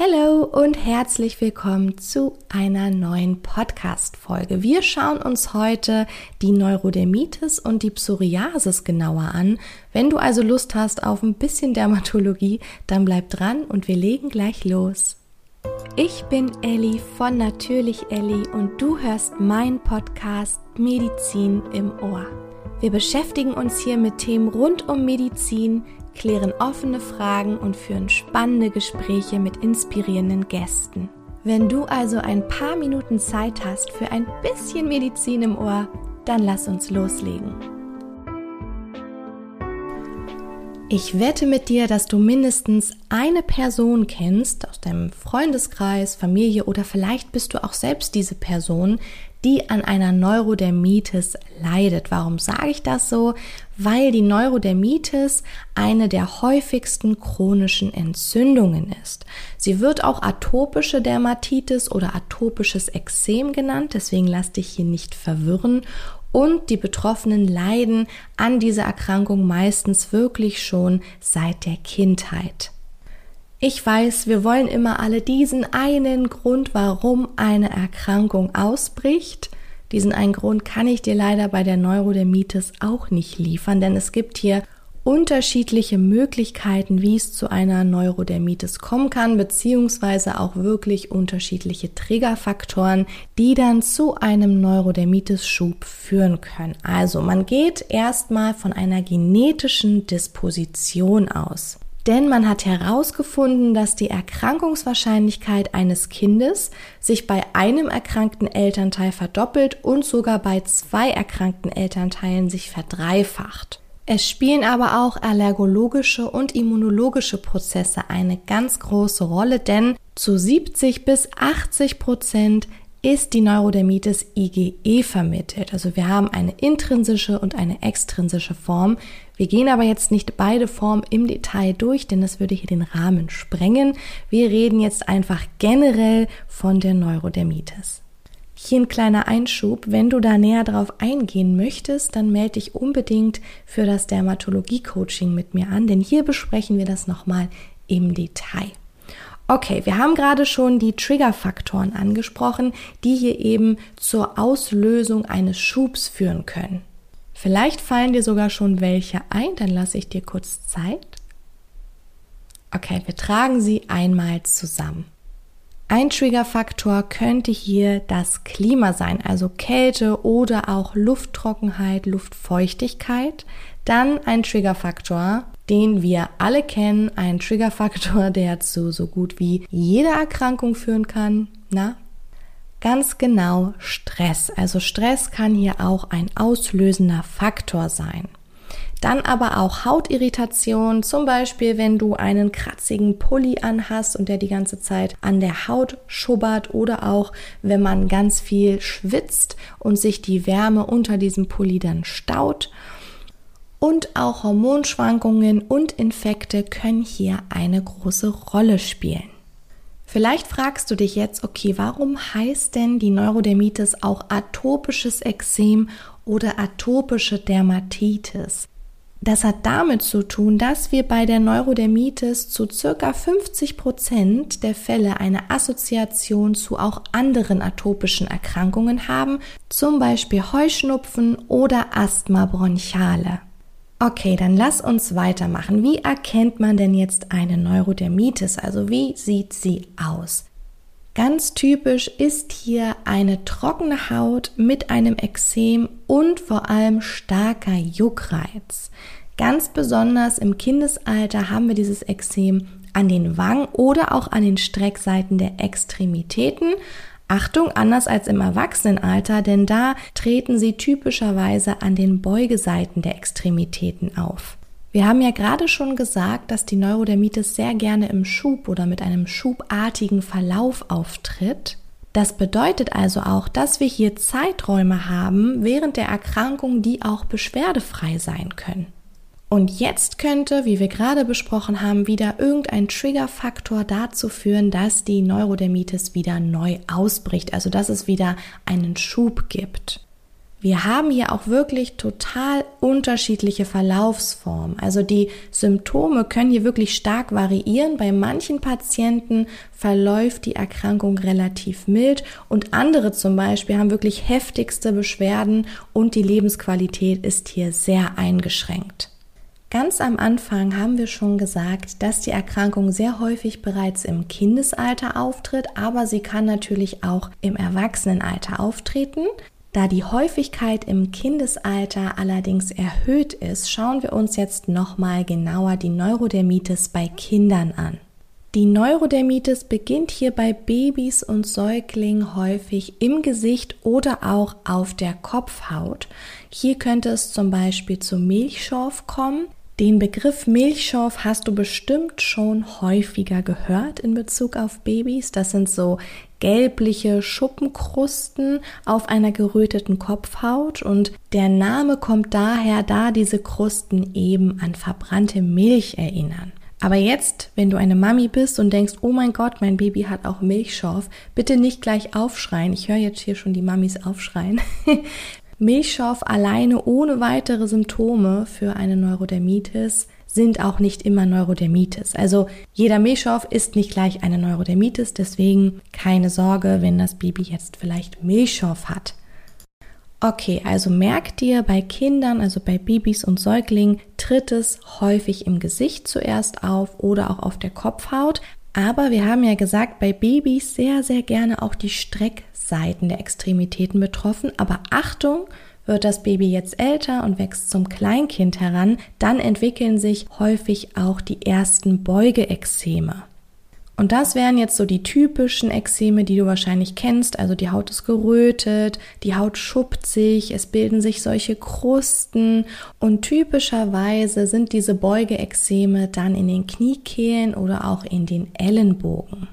Hallo und herzlich willkommen zu einer neuen Podcast-Folge. Wir schauen uns heute die Neurodermitis und die Psoriasis genauer an. Wenn du also Lust hast auf ein bisschen Dermatologie, dann bleib dran und wir legen gleich los. Ich bin Elli von Natürlich Elli und du hörst meinen Podcast Medizin im Ohr. Wir beschäftigen uns hier mit Themen rund um Medizin, klären offene Fragen und führen spannende Gespräche mit inspirierenden Gästen. Wenn du also ein paar Minuten Zeit hast für ein bisschen Medizin im Ohr, dann lass uns loslegen. Ich wette mit dir, dass du mindestens eine Person kennst aus deinem Freundeskreis, Familie oder vielleicht bist du auch selbst diese Person, die an einer Neurodermitis leidet. Warum sage ich das so? Weil die Neurodermitis eine der häufigsten chronischen Entzündungen ist. Sie wird auch atopische Dermatitis oder atopisches Ekzem genannt, deswegen lass dich hier nicht verwirren. Und die Betroffenen leiden an dieser Erkrankung meistens wirklich schon seit der Kindheit. Ich weiß, wir wollen immer alle diesen einen Grund, warum eine Erkrankung ausbricht. Diesen einen Grund kann ich dir leider bei der Neurodermitis auch nicht liefern, denn es gibt hier unterschiedliche Möglichkeiten, wie es zu einer Neurodermitis kommen kann, beziehungsweise auch wirklich unterschiedliche Triggerfaktoren, die dann zu einem Neurodermitis-Schub führen können. Also man geht erstmal von einer genetischen Disposition aus denn man hat herausgefunden, dass die Erkrankungswahrscheinlichkeit eines Kindes sich bei einem erkrankten Elternteil verdoppelt und sogar bei zwei erkrankten Elternteilen sich verdreifacht. Es spielen aber auch allergologische und immunologische Prozesse eine ganz große Rolle, denn zu 70 bis 80 Prozent ist die Neurodermitis IgE vermittelt. Also wir haben eine intrinsische und eine extrinsische Form. Wir gehen aber jetzt nicht beide Formen im Detail durch, denn das würde hier den Rahmen sprengen. Wir reden jetzt einfach generell von der Neurodermitis. Hier ein kleiner Einschub. Wenn du da näher drauf eingehen möchtest, dann melde dich unbedingt für das Dermatologie-Coaching mit mir an, denn hier besprechen wir das nochmal im Detail. Okay, wir haben gerade schon die Triggerfaktoren angesprochen, die hier eben zur Auslösung eines Schubs führen können. Vielleicht fallen dir sogar schon welche ein, dann lasse ich dir kurz Zeit. Okay, wir tragen sie einmal zusammen. Ein Triggerfaktor könnte hier das Klima sein, also Kälte oder auch Lufttrockenheit, Luftfeuchtigkeit. Dann ein Triggerfaktor, den wir alle kennen, ein Triggerfaktor, der zu so gut wie jeder Erkrankung führen kann. Na, ganz genau Stress. Also Stress kann hier auch ein auslösender Faktor sein. Dann aber auch Hautirritation, zum Beispiel wenn du einen kratzigen Pulli anhast und der die ganze Zeit an der Haut schubbert oder auch wenn man ganz viel schwitzt und sich die Wärme unter diesem Pulli dann staut. Und auch Hormonschwankungen und Infekte können hier eine große Rolle spielen. Vielleicht fragst du dich jetzt, okay, warum heißt denn die Neurodermitis auch atopisches Ekzem oder atopische Dermatitis? Das hat damit zu tun, dass wir bei der Neurodermitis zu circa 50 Prozent der Fälle eine Assoziation zu auch anderen atopischen Erkrankungen haben, zum Beispiel Heuschnupfen oder Asthma bronchiale. Okay, dann lass uns weitermachen. Wie erkennt man denn jetzt eine Neurodermitis? Also wie sieht sie aus? Ganz typisch ist hier eine trockene Haut mit einem Exem und vor allem starker Juckreiz. Ganz besonders im Kindesalter haben wir dieses Exem an den Wangen oder auch an den Streckseiten der Extremitäten. Achtung, anders als im Erwachsenenalter, denn da treten sie typischerweise an den Beugeseiten der Extremitäten auf. Wir haben ja gerade schon gesagt, dass die Neurodermitis sehr gerne im Schub oder mit einem schubartigen Verlauf auftritt. Das bedeutet also auch, dass wir hier Zeiträume haben während der Erkrankung, die auch beschwerdefrei sein können. Und jetzt könnte, wie wir gerade besprochen haben, wieder irgendein Triggerfaktor dazu führen, dass die Neurodermitis wieder neu ausbricht, also dass es wieder einen Schub gibt. Wir haben hier auch wirklich total unterschiedliche Verlaufsformen. Also die Symptome können hier wirklich stark variieren. Bei manchen Patienten verläuft die Erkrankung relativ mild und andere zum Beispiel haben wirklich heftigste Beschwerden und die Lebensqualität ist hier sehr eingeschränkt. Ganz am Anfang haben wir schon gesagt, dass die Erkrankung sehr häufig bereits im Kindesalter auftritt, aber sie kann natürlich auch im Erwachsenenalter auftreten. Da die Häufigkeit im Kindesalter allerdings erhöht ist, schauen wir uns jetzt nochmal genauer die Neurodermitis bei Kindern an. Die Neurodermitis beginnt hier bei Babys und Säuglingen häufig im Gesicht oder auch auf der Kopfhaut. Hier könnte es zum Beispiel zu Milchschorf kommen. Den Begriff Milchschorf hast du bestimmt schon häufiger gehört in Bezug auf Babys. Das sind so gelbliche Schuppenkrusten auf einer geröteten Kopfhaut und der Name kommt daher, da diese Krusten eben an verbrannte Milch erinnern. Aber jetzt, wenn du eine Mami bist und denkst, oh mein Gott, mein Baby hat auch Milchschorf, bitte nicht gleich aufschreien. Ich höre jetzt hier schon die Mamis aufschreien. Milchschorf alleine ohne weitere Symptome für eine Neurodermitis sind auch nicht immer Neurodermitis. Also jeder Milchschorf ist nicht gleich eine Neurodermitis, deswegen keine Sorge, wenn das Baby jetzt vielleicht Milchschorf hat. Okay, also merkt dir, bei Kindern, also bei Babys und Säuglingen, tritt es häufig im Gesicht zuerst auf oder auch auf der Kopfhaut. Aber wir haben ja gesagt, bei Babys sehr, sehr gerne auch die Streck Seiten der Extremitäten betroffen. Aber Achtung, wird das Baby jetzt älter und wächst zum Kleinkind heran, dann entwickeln sich häufig auch die ersten Beugeexzeme. Und das wären jetzt so die typischen Ekzeme, die du wahrscheinlich kennst. Also die Haut ist gerötet, die Haut schuppt sich, es bilden sich solche Krusten und typischerweise sind diese Beugeexzeme dann in den Kniekehlen oder auch in den Ellenbogen.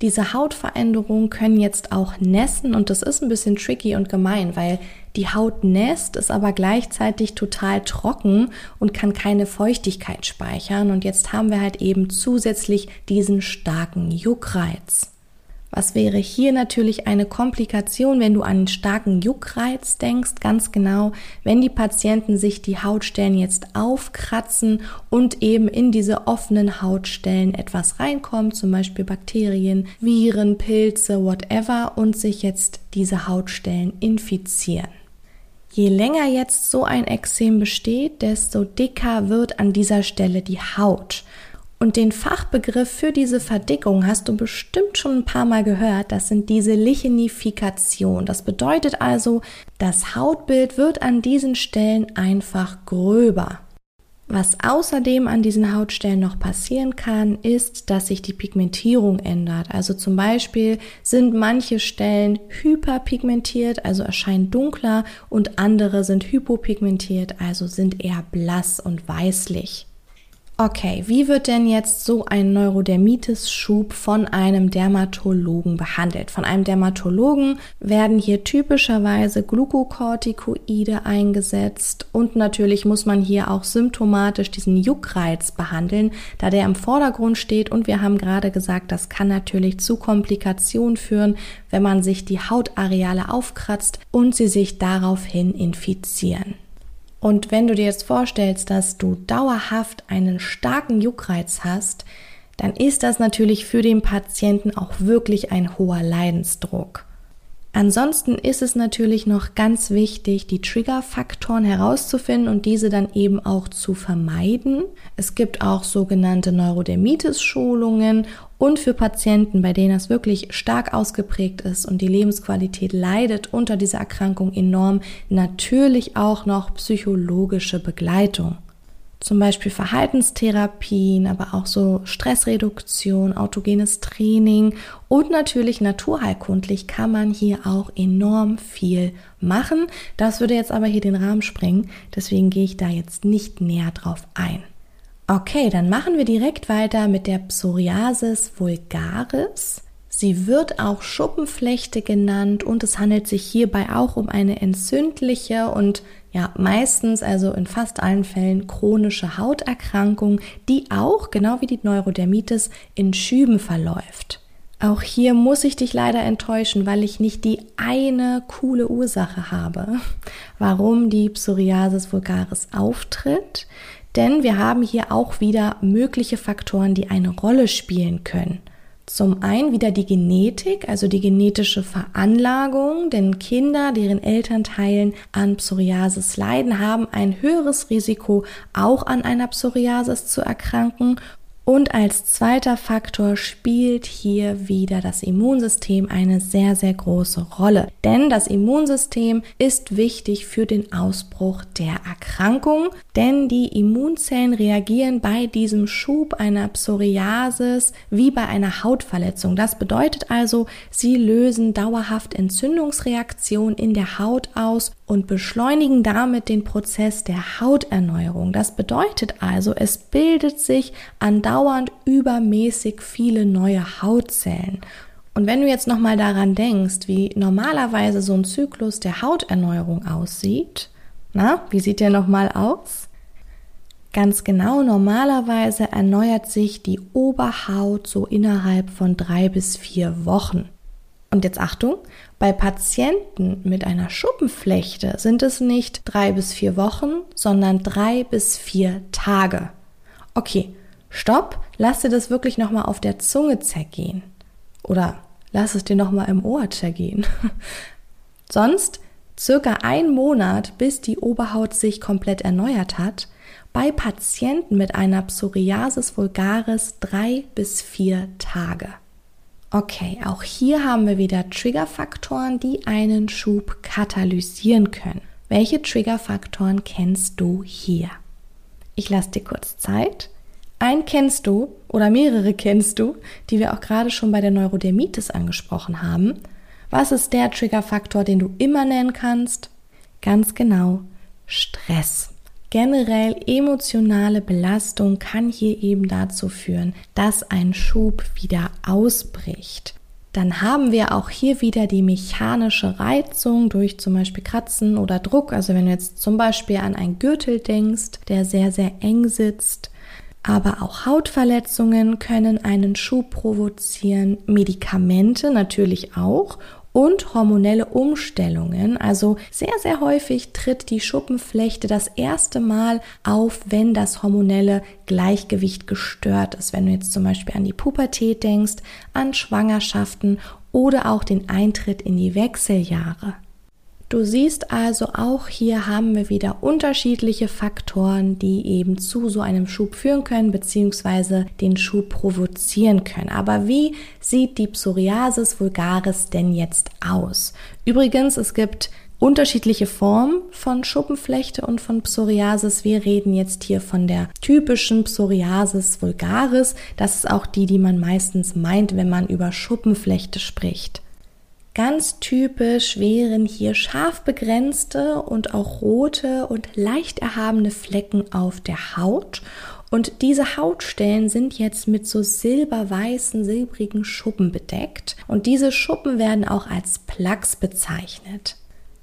Diese Hautveränderungen können jetzt auch nässen und das ist ein bisschen tricky und gemein, weil die Haut nässt, ist aber gleichzeitig total trocken und kann keine Feuchtigkeit speichern und jetzt haben wir halt eben zusätzlich diesen starken Juckreiz. Was wäre hier natürlich eine Komplikation, wenn du an einen starken Juckreiz denkst? Ganz genau, wenn die Patienten sich die Hautstellen jetzt aufkratzen und eben in diese offenen Hautstellen etwas reinkommt, zum Beispiel Bakterien, Viren, Pilze, whatever, und sich jetzt diese Hautstellen infizieren. Je länger jetzt so ein Ekzem besteht, desto dicker wird an dieser Stelle die Haut. Und den Fachbegriff für diese Verdickung hast du bestimmt schon ein paar Mal gehört. Das sind diese Lichenifikation. Das bedeutet also, das Hautbild wird an diesen Stellen einfach gröber. Was außerdem an diesen Hautstellen noch passieren kann, ist, dass sich die Pigmentierung ändert. Also zum Beispiel sind manche Stellen hyperpigmentiert, also erscheinen dunkler, und andere sind hypopigmentiert, also sind eher blass und weißlich. Okay, wie wird denn jetzt so ein Neurodermitis-Schub von einem Dermatologen behandelt? Von einem Dermatologen werden hier typischerweise Glukokortikoide eingesetzt und natürlich muss man hier auch symptomatisch diesen Juckreiz behandeln, da der im Vordergrund steht und wir haben gerade gesagt, das kann natürlich zu Komplikationen führen, wenn man sich die Hautareale aufkratzt und sie sich daraufhin infizieren. Und wenn du dir jetzt vorstellst, dass du dauerhaft einen starken Juckreiz hast, dann ist das natürlich für den Patienten auch wirklich ein hoher Leidensdruck. Ansonsten ist es natürlich noch ganz wichtig, die Triggerfaktoren herauszufinden und diese dann eben auch zu vermeiden. Es gibt auch sogenannte Neurodermitis-Schulungen und für Patienten, bei denen das wirklich stark ausgeprägt ist und die Lebensqualität leidet unter dieser Erkrankung enorm, natürlich auch noch psychologische Begleitung. Zum Beispiel Verhaltenstherapien, aber auch so Stressreduktion, autogenes Training und natürlich naturheilkundlich kann man hier auch enorm viel machen. Das würde jetzt aber hier den Rahmen sprengen, deswegen gehe ich da jetzt nicht näher drauf ein. Okay, dann machen wir direkt weiter mit der Psoriasis vulgaris. Sie wird auch Schuppenflechte genannt und es handelt sich hierbei auch um eine entzündliche und ja meistens, also in fast allen Fällen chronische Hauterkrankung, die auch, genau wie die Neurodermitis, in Schüben verläuft. Auch hier muss ich dich leider enttäuschen, weil ich nicht die eine coole Ursache habe, warum die Psoriasis vulgaris auftritt. Denn wir haben hier auch wieder mögliche Faktoren, die eine Rolle spielen können. Zum einen wieder die Genetik, also die genetische Veranlagung, denn Kinder, deren Elternteilen an Psoriasis leiden, haben ein höheres Risiko, auch an einer Psoriasis zu erkranken und als zweiter Faktor spielt hier wieder das Immunsystem eine sehr, sehr große Rolle. Denn das Immunsystem ist wichtig für den Ausbruch der Erkrankung, denn die Immunzellen reagieren bei diesem Schub einer Psoriasis wie bei einer Hautverletzung. Das bedeutet also, sie lösen dauerhaft Entzündungsreaktionen in der Haut aus und beschleunigen damit den Prozess der Hauterneuerung. Das bedeutet also, es bildet sich andauernd übermäßig viele neue Hautzellen. Und wenn du jetzt nochmal daran denkst, wie normalerweise so ein Zyklus der Hauterneuerung aussieht, na, wie sieht der nochmal aus? Ganz genau, normalerweise erneuert sich die Oberhaut so innerhalb von drei bis vier Wochen. Und jetzt Achtung, bei Patienten mit einer Schuppenflechte sind es nicht drei bis vier Wochen, sondern drei bis vier Tage. Okay, stopp, lass dir das wirklich nochmal auf der Zunge zergehen. Oder lass es dir nochmal im Ohr zergehen. Sonst circa ein Monat, bis die Oberhaut sich komplett erneuert hat. Bei Patienten mit einer Psoriasis vulgaris drei bis vier Tage. Okay, auch hier haben wir wieder Triggerfaktoren, die einen Schub katalysieren können. Welche Triggerfaktoren kennst du hier? Ich lasse dir kurz Zeit. Ein kennst du oder mehrere kennst du, die wir auch gerade schon bei der Neurodermitis angesprochen haben. Was ist der Triggerfaktor, den du immer nennen kannst? Ganz genau, Stress. Generell emotionale Belastung kann hier eben dazu führen, dass ein Schub wieder ausbricht. Dann haben wir auch hier wieder die mechanische Reizung durch zum Beispiel Kratzen oder Druck. Also wenn du jetzt zum Beispiel an einen Gürtel denkst, der sehr, sehr eng sitzt. Aber auch Hautverletzungen können einen Schub provozieren, Medikamente natürlich auch und hormonelle Umstellungen. Also sehr, sehr häufig tritt die Schuppenflechte das erste Mal auf, wenn das hormonelle Gleichgewicht gestört ist. Wenn du jetzt zum Beispiel an die Pubertät denkst, an Schwangerschaften oder auch den Eintritt in die Wechseljahre. Du siehst also auch hier haben wir wieder unterschiedliche Faktoren, die eben zu so einem Schub führen können bzw. den Schub provozieren können. Aber wie sieht die Psoriasis vulgaris denn jetzt aus? Übrigens, es gibt unterschiedliche Formen von Schuppenflechte und von Psoriasis. Wir reden jetzt hier von der typischen Psoriasis vulgaris. Das ist auch die, die man meistens meint, wenn man über Schuppenflechte spricht. Ganz typisch wären hier scharf begrenzte und auch rote und leicht erhabene Flecken auf der Haut. Und diese Hautstellen sind jetzt mit so silberweißen, silbrigen Schuppen bedeckt. Und diese Schuppen werden auch als Plaques bezeichnet.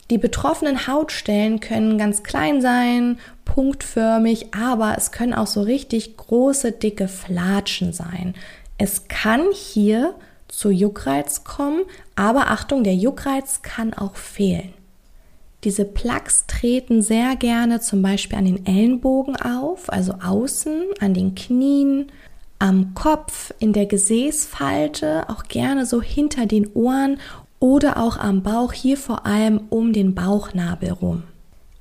Die betroffenen Hautstellen können ganz klein sein, punktförmig, aber es können auch so richtig große, dicke Flatschen sein. Es kann hier zu Juckreiz kommen, aber Achtung, der Juckreiz kann auch fehlen. Diese Plaques treten sehr gerne zum Beispiel an den Ellenbogen auf, also außen, an den Knien, am Kopf, in der Gesäßfalte, auch gerne so hinter den Ohren oder auch am Bauch, hier vor allem um den Bauchnabel rum.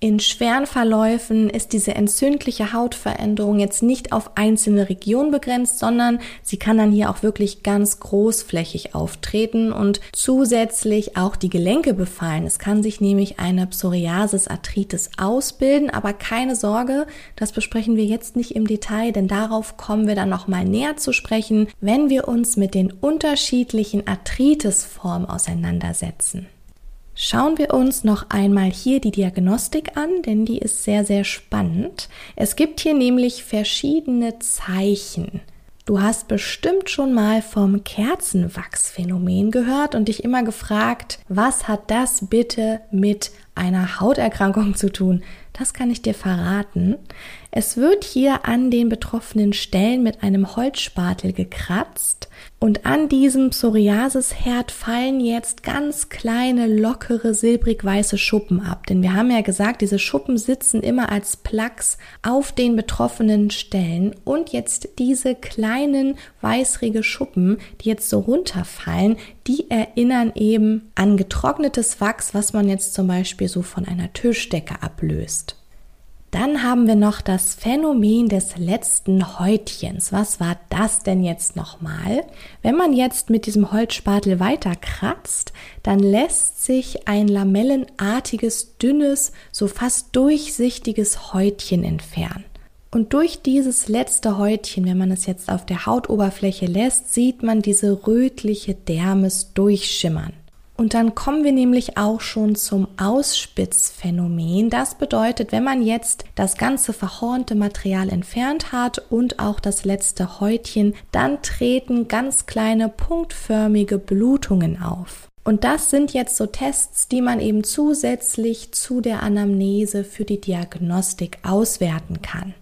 In schweren Verläufen ist diese entzündliche Hautveränderung jetzt nicht auf einzelne Regionen begrenzt, sondern sie kann dann hier auch wirklich ganz großflächig auftreten und zusätzlich auch die Gelenke befallen. Es kann sich nämlich eine Psoriasis-Arthritis ausbilden, aber keine Sorge, das besprechen wir jetzt nicht im Detail, denn darauf kommen wir dann nochmal näher zu sprechen, wenn wir uns mit den unterschiedlichen Arthritis-Formen auseinandersetzen. Schauen wir uns noch einmal hier die Diagnostik an, denn die ist sehr, sehr spannend. Es gibt hier nämlich verschiedene Zeichen. Du hast bestimmt schon mal vom Kerzenwachsphänomen gehört und dich immer gefragt, was hat das bitte mit einer Hauterkrankung zu tun? Das kann ich dir verraten. Es wird hier an den betroffenen Stellen mit einem Holzspatel gekratzt und an diesem Psoriasisherd fallen jetzt ganz kleine, lockere, silbrig-weiße Schuppen ab. Denn wir haben ja gesagt, diese Schuppen sitzen immer als Plaques auf den betroffenen Stellen und jetzt diese kleinen, weißrige Schuppen, die jetzt so runterfallen, die erinnern eben an getrocknetes Wachs, was man jetzt zum Beispiel so von einer Tischdecke ablöst. Dann haben wir noch das Phänomen des letzten Häutchens. Was war das denn jetzt nochmal? Wenn man jetzt mit diesem Holzspatel weiter kratzt, dann lässt sich ein lamellenartiges, dünnes, so fast durchsichtiges Häutchen entfernen. Und durch dieses letzte Häutchen, wenn man es jetzt auf der Hautoberfläche lässt, sieht man diese rötliche Dermis durchschimmern. Und dann kommen wir nämlich auch schon zum Ausspitzphänomen. Das bedeutet, wenn man jetzt das ganze verhornte Material entfernt hat und auch das letzte Häutchen, dann treten ganz kleine punktförmige Blutungen auf. Und das sind jetzt so Tests, die man eben zusätzlich zu der Anamnese für die Diagnostik auswerten kann.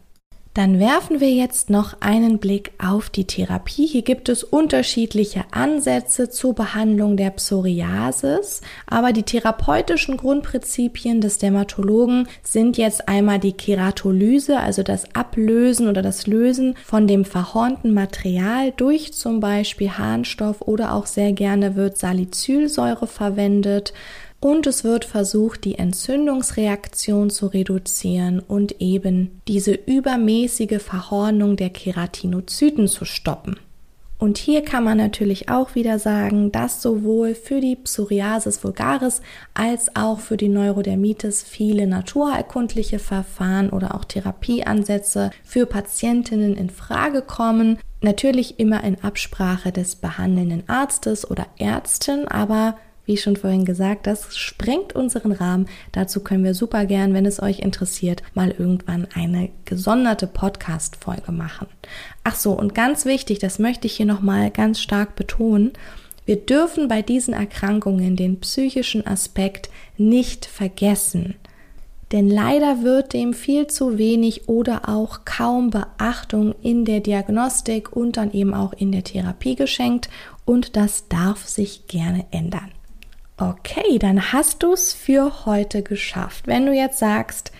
Dann werfen wir jetzt noch einen Blick auf die Therapie. Hier gibt es unterschiedliche Ansätze zur Behandlung der Psoriasis, aber die therapeutischen Grundprinzipien des Dermatologen sind jetzt einmal die Keratolyse, also das Ablösen oder das Lösen von dem verhornten Material durch zum Beispiel Harnstoff oder auch sehr gerne wird Salicylsäure verwendet und es wird versucht, die Entzündungsreaktion zu reduzieren und eben diese übermäßige Verhornung der Keratinozyten zu stoppen. Und hier kann man natürlich auch wieder sagen, dass sowohl für die Psoriasis vulgaris als auch für die Neurodermitis viele naturerkundliche Verfahren oder auch Therapieansätze für Patientinnen in Frage kommen. Natürlich immer in Absprache des behandelnden Arztes oder Ärztin, aber wie schon vorhin gesagt, das sprengt unseren Rahmen. Dazu können wir super gern, wenn es euch interessiert, mal irgendwann eine gesonderte Podcast-Folge machen. Ach so, und ganz wichtig, das möchte ich hier nochmal ganz stark betonen. Wir dürfen bei diesen Erkrankungen den psychischen Aspekt nicht vergessen. Denn leider wird dem viel zu wenig oder auch kaum Beachtung in der Diagnostik und dann eben auch in der Therapie geschenkt und das darf sich gerne ändern. Okay, dann hast du es für heute geschafft. Wenn du jetzt sagst,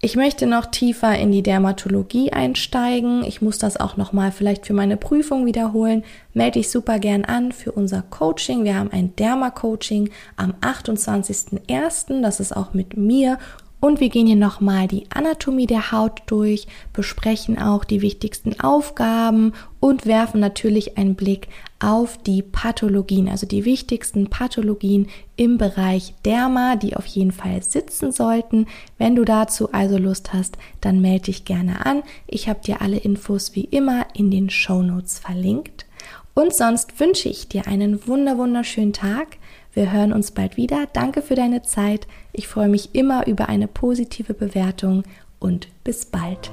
ich möchte noch tiefer in die Dermatologie einsteigen, ich muss das auch noch mal vielleicht für meine Prüfung wiederholen, melde dich super gern an für unser Coaching. Wir haben ein Derma-Coaching am 28.01., das ist auch mit mir und wir gehen hier nochmal die Anatomie der Haut durch, besprechen auch die wichtigsten Aufgaben und werfen natürlich einen Blick auf die Pathologien, also die wichtigsten Pathologien im Bereich Derma, die auf jeden Fall sitzen sollten. Wenn du dazu also Lust hast, dann melde dich gerne an. Ich habe dir alle Infos wie immer in den Show Notes verlinkt. Und sonst wünsche ich dir einen wunder wunderschönen Tag. Wir hören uns bald wieder. Danke für deine Zeit. Ich freue mich immer über eine positive Bewertung und bis bald.